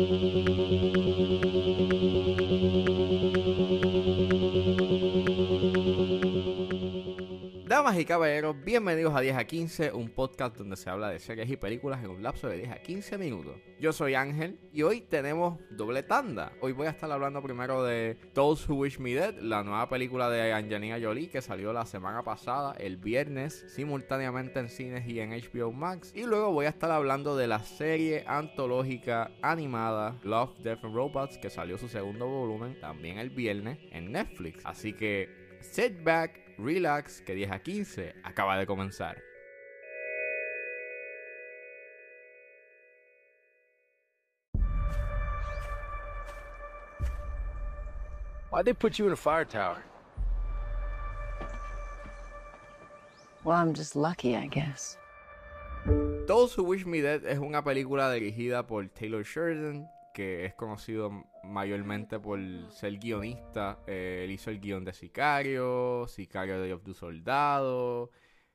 Damas y caballeros, bienvenidos a 10 a 15, un podcast donde se habla de series y películas en un lapso de 10 a 15 minutos. Yo soy Ángel y hoy tenemos doble tanda. Hoy voy a estar hablando primero de Those Who Wish Me Dead, la nueva película de Angelina Jolie que salió la semana pasada, el viernes, simultáneamente en cines y en HBO Max. Y luego voy a estar hablando de la serie antológica animada Love, Death and Robots que salió su segundo volumen también el viernes en Netflix. Así que sit back Relax, que 10 a 15 acaba de comenzar. Why'd they put you in a fire tower? Well, I'm just lucky, I guess. Those Who Wish Me Dead es una película dirigida por Taylor Sheridan, que es conocido mayormente por ser guionista. Eh, él hizo el guion de Sicario, Sicario de of Soldado,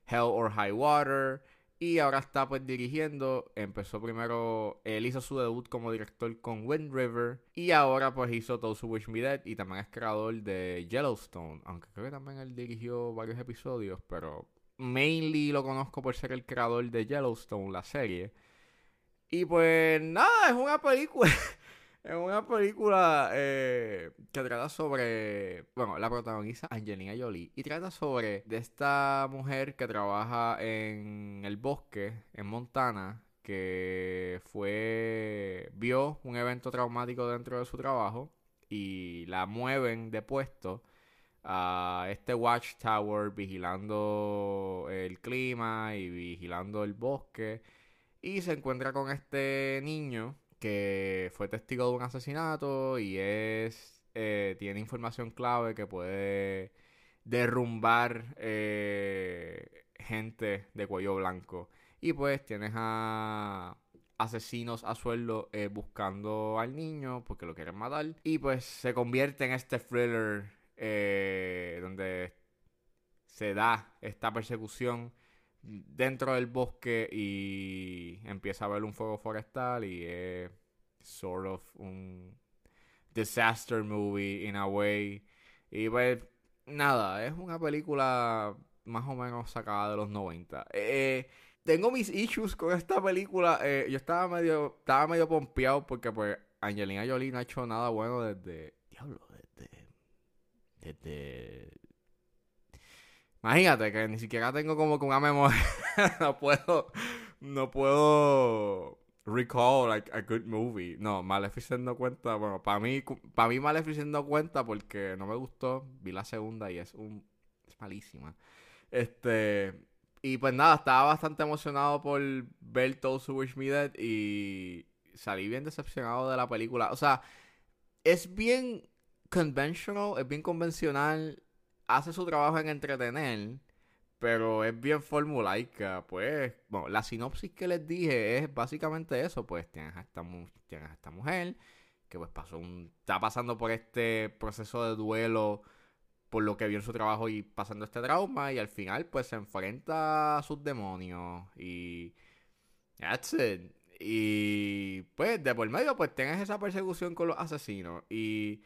Hell or High Water. Y ahora está pues dirigiendo. Empezó primero, él hizo su debut como director con Wind River. Y ahora pues hizo Those Who Wish Me Dead. Y también es creador de Yellowstone. Aunque creo que también él dirigió varios episodios. Pero mainly lo conozco por ser el creador de Yellowstone, la serie. Y pues nada, es una película. es una película eh, que trata sobre. Bueno, la protagoniza Angelina Jolie. Y trata sobre de esta mujer que trabaja en el bosque, en Montana. Que fue. vio un evento traumático dentro de su trabajo. Y la mueven de puesto a este watchtower vigilando el clima y vigilando el bosque. Y se encuentra con este niño que fue testigo de un asesinato y es eh, tiene información clave que puede derrumbar eh, gente de cuello blanco. Y pues tienes a asesinos a sueldo eh, buscando al niño porque lo quieren matar. Y pues se convierte en este thriller donde se da esta persecución dentro del bosque y empieza a ver un fuego forestal y es sort of un disaster movie in a way. Y pues nada, es una película más o menos sacada de los 90. Eh, tengo mis issues con esta película. Eh, yo estaba medio, estaba medio pompeado porque pues Angelina Jolie no ha hecho nada bueno desde... Diablo, desde... Desde Imagínate que ni siquiera tengo como que una memoria. no puedo. No puedo recall like a good movie. No, Maleficent no cuenta. Bueno, para mí, para mí Maleficent no cuenta porque no me gustó. Vi la segunda y es un. es malísima. Este. Y pues nada, estaba bastante emocionado por ver Who Wish Me Dead y salí bien decepcionado de la película. O sea, es bien conventional, es bien convencional hace su trabajo en entretener, pero es bien formulaica. Pues, bueno, la sinopsis que les dije es básicamente eso. Pues tienes a esta, tienes esta mujer que pues pasó un, está pasando por este proceso de duelo por lo que vio en su trabajo y pasando este trauma y al final pues se enfrenta a sus demonios y that's it. Y pues de por medio pues tienes esa persecución con los asesinos y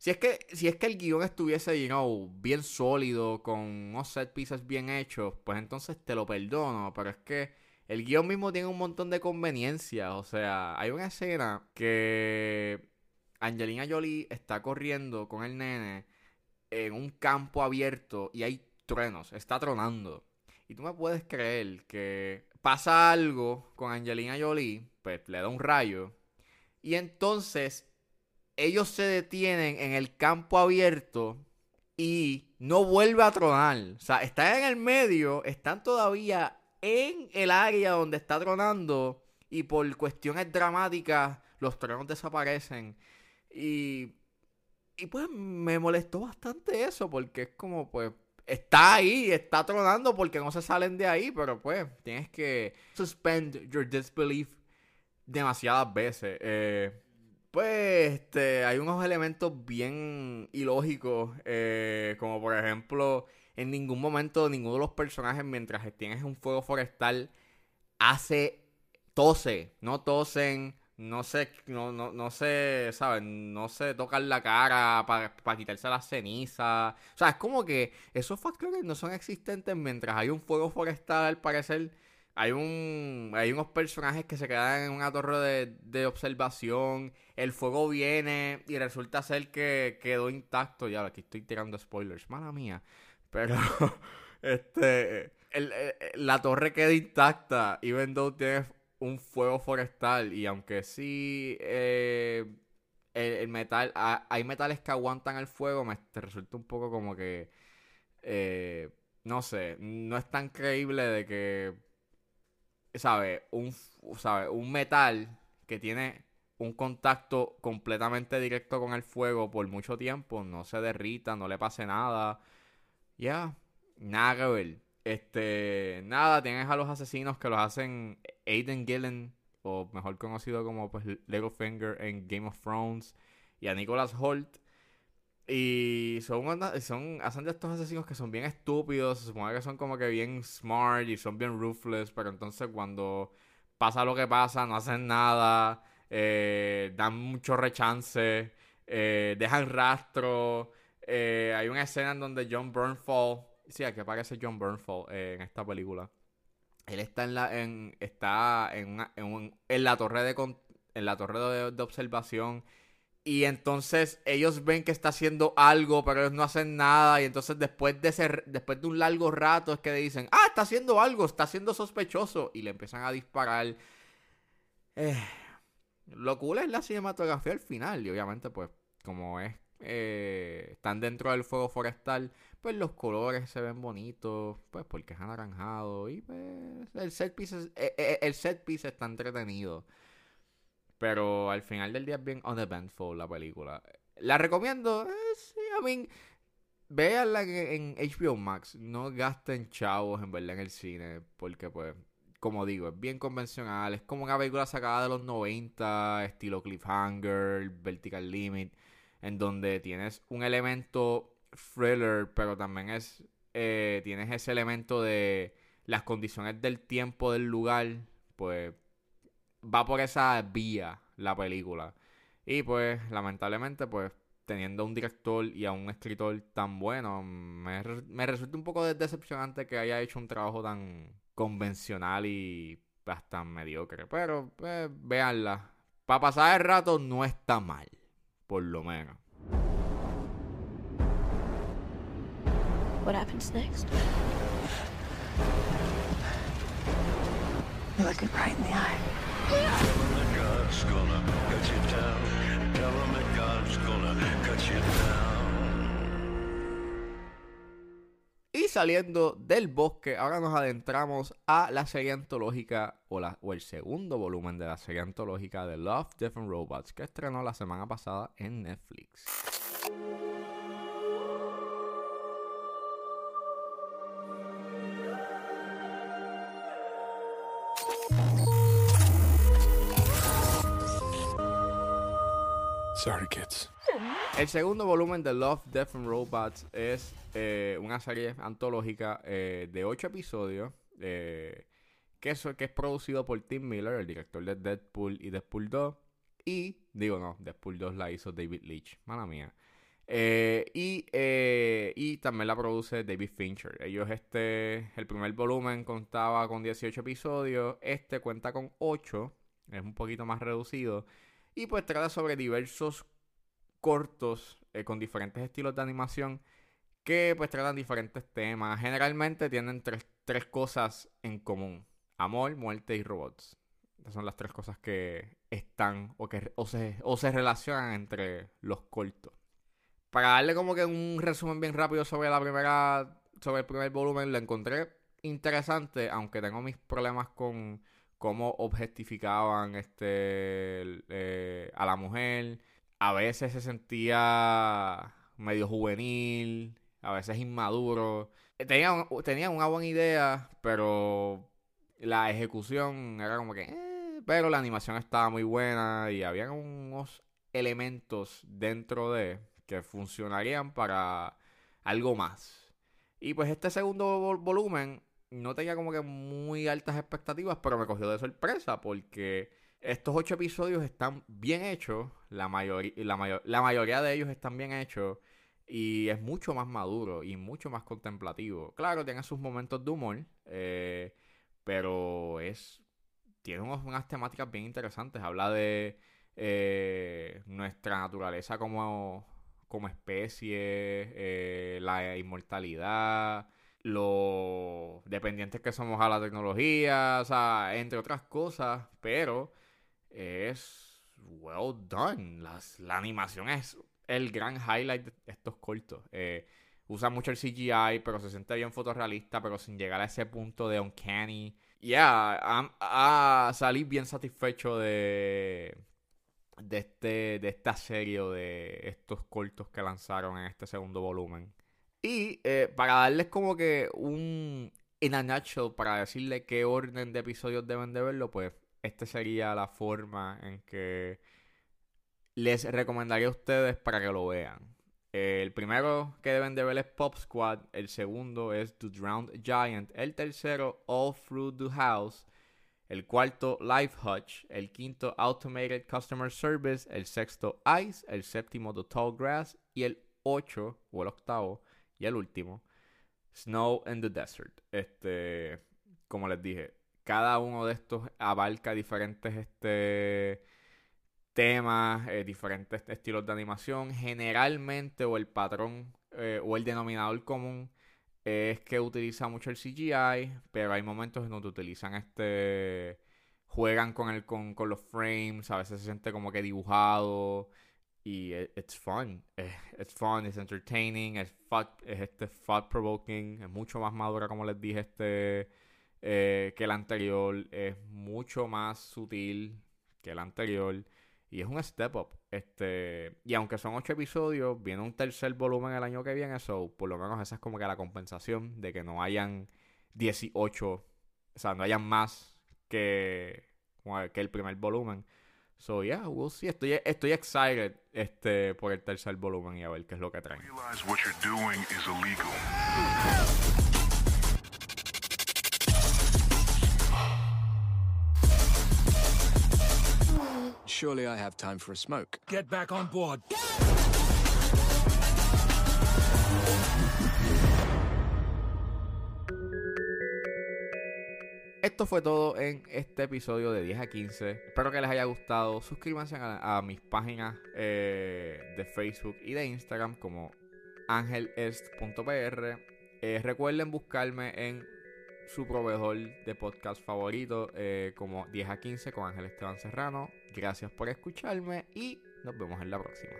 si es que, si es que el guion estuviese, you know, bien sólido, con unos set pieces bien hechos, pues entonces te lo perdono. Pero es que el guion mismo tiene un montón de conveniencias. O sea, hay una escena que Angelina Jolie está corriendo con el nene en un campo abierto y hay truenos, está tronando. Y tú me puedes creer que pasa algo con Angelina Jolie, pues le da un rayo. Y entonces ellos se detienen en el campo abierto y no vuelve a tronar. O sea, están en el medio, están todavía en el área donde está tronando y por cuestiones dramáticas los tronos desaparecen. Y, y pues me molestó bastante eso porque es como pues está ahí, está tronando porque no se salen de ahí, pero pues tienes que suspend your disbelief demasiadas veces. Eh, pues este, hay unos elementos bien ilógicos, eh, como por ejemplo, en ningún momento ninguno de los personajes mientras tienes un fuego forestal hace tose, no tosen, no sé, no, no, no sé, ¿sabes? No sé tocar la cara para quitarse las cenizas. O sea, es como que esos factores no son existentes mientras hay un fuego forestal, al parecer. Hay un hay unos personajes que se quedan en una torre de, de observación. El fuego viene y resulta ser que quedó intacto. Ya, aquí estoy tirando spoilers, mala mía. Pero, este, el, la torre queda intacta, even though tiene un fuego forestal. Y aunque sí eh, el, metal, hay metales que aguantan el fuego, me resulta un poco como que, eh, no sé, no es tan creíble de que, ¿sabe? Un, ¿sabe? Un metal que tiene un contacto completamente directo con el fuego por mucho tiempo, no se derrita, no le pase nada. Ya, nada que ver. Este, nada, tienes a los asesinos que los hacen Aiden Gillen, o mejor conocido como pues Finger en Game of Thrones, y a Nicholas Holt. Y son, son, hacen de estos asesinos que son bien estúpidos, se supone que son como que bien smart y son bien ruthless, pero entonces cuando pasa lo que pasa, no hacen nada, eh, dan mucho rechance, eh, dejan rastro. Eh, hay una escena en donde John Burnfall Sí, aquí aparece John Burnfall en esta película. Él está en la, en, está en, en, la torre de en la torre de, observación. Y entonces ellos ven que está haciendo algo, pero ellos no hacen nada. Y entonces después de ser, después de un largo rato es que dicen, ah, está haciendo algo, está siendo sospechoso. Y le empiezan a disparar. Eh, lo cool es la cinematografía al final. Y obviamente, pues, como es, eh, están dentro del fuego forestal pues los colores se ven bonitos, pues porque es anaranjado y pues el set piece, eh, eh, el set piece está entretenido. Pero al final del día es bien uneventful la película. La recomiendo, eh, sí, I mean, véanla en HBO Max, no gasten chavos en verla en el cine, porque pues, como digo, es bien convencional, es como una película sacada de los 90, estilo Cliffhanger, Vertical Limit, en donde tienes un elemento thriller, pero también es eh, tienes ese elemento de las condiciones del tiempo del lugar, pues va por esa vía la película. Y pues lamentablemente pues teniendo a un director y a un escritor tan bueno, me, me resulta un poco decepcionante que haya hecho un trabajo tan convencional y bastante mediocre. Pero pues, véanla. Para pasar el rato no está mal, por lo menos. What happens next? You look it right in the eye. Y saliendo del bosque, ahora nos adentramos a la serie antológica o, o el segundo volumen de la serie antológica de Love, Different Robots que estrenó la semana pasada en Netflix. El segundo volumen de Love, Death and Robots es eh, una serie antológica eh, de 8 episodios eh, que, es, que es producido por Tim Miller, el director de Deadpool y Deadpool 2. Y, digo no, Deadpool 2 la hizo David Leitch, mala mía. y, y también la produce David Fincher. Ellos, este, el primer volumen contaba con 18 episodios, este cuenta con 8, es un poquito más reducido. Y pues trata sobre diversos cortos eh, con diferentes estilos de animación que pues tratan diferentes temas. Generalmente tienen tres, tres cosas en común. Amor, muerte y robots. Estas son las tres cosas que están o, que, o, se, o se relacionan entre los cortos. Para darle como que un resumen bien rápido sobre la primera. sobre el primer volumen, lo encontré interesante, aunque tengo mis problemas con cómo objetificaban este eh, a la mujer. A veces se sentía medio juvenil, a veces inmaduro. Tenía, tenía una buena idea, pero la ejecución era como que... Eh, pero la animación estaba muy buena y había unos elementos dentro de que funcionarían para algo más. Y pues este segundo volumen no tenía como que muy altas expectativas, pero me cogió de sorpresa porque Estos ocho episodios están bien hechos, la, mayoría la, mayor la mayoría de ellos están bien hechos y es mucho más maduro y mucho más contemplativo. Claro, tiene sus momentos de humor, eh, pero es tiene unas temáticas bien interesantes. Habla de eh, nuestra naturaleza como, como especie, eh, la inmortalidad, lo dependientes que somos a la tecnología, o sea, entre otras cosas, pero es well done. la animación es el gran highlight de estos cortos. Eh, usa mucho el CGI, pero se siente bien fotorrealista, pero sin llegar a ese punto de uncanny. Yeah, salí bien satisfecho de, de, este, de esta serie de estos cortos que lanzaron en este segundo volumen. Y eh, para darles como que un in a nutshell, para decirle qué orden de episodios deben de verlo, pues esta sería la forma en que les recomendaría a ustedes para que lo vean. El primero que deben de ver es Pop Squad, el segundo es The Drowned Giant, el tercero All Through the House, el cuarto Life Hutch, el quinto Automated Customer Service, el sexto Ice, el séptimo The Tall Grass y el ocho, o el octavo, y el último, Snow in the Desert. Este, como les dije, cada uno de estos abarca diferentes este, temas, eh, diferentes estilos de animación. Generalmente, o el patrón, eh, o el denominador común es que utiliza mucho el CGI, pero hay momentos en donde utilizan este. juegan con, el, con, con los frames, a veces se siente como que dibujado. Y e, it's fun. Eh, it's fun, it's entertaining, es, es este thought provoking, es mucho más madura, como les dije, este que el anterior. Es mucho más sutil que el anterior. Y es un step up. Este, y aunque son ocho episodios, viene un tercer volumen el año que viene, eso por lo menos esa es como que la compensación de que no hayan 18, o sea, no hayan más que, que el primer volumen. So yeah, we'll see. Estoy, estoy excited este, por el tercer volumen y a ver qué es lo que traen. Surely I have time for a smoke. Get back on board. Esto fue todo en este episodio de 10 a 15. Espero que les haya gustado. Suscríbanse a, mis páginas eh, de Facebook y de Instagram como angelest.pr. Eh, recuerden buscarme en su proveedor de podcast favorito eh, como 10 a 15 con Ángel Esteban Serrano. Gracias por escucharme y nos vemos en la próxima.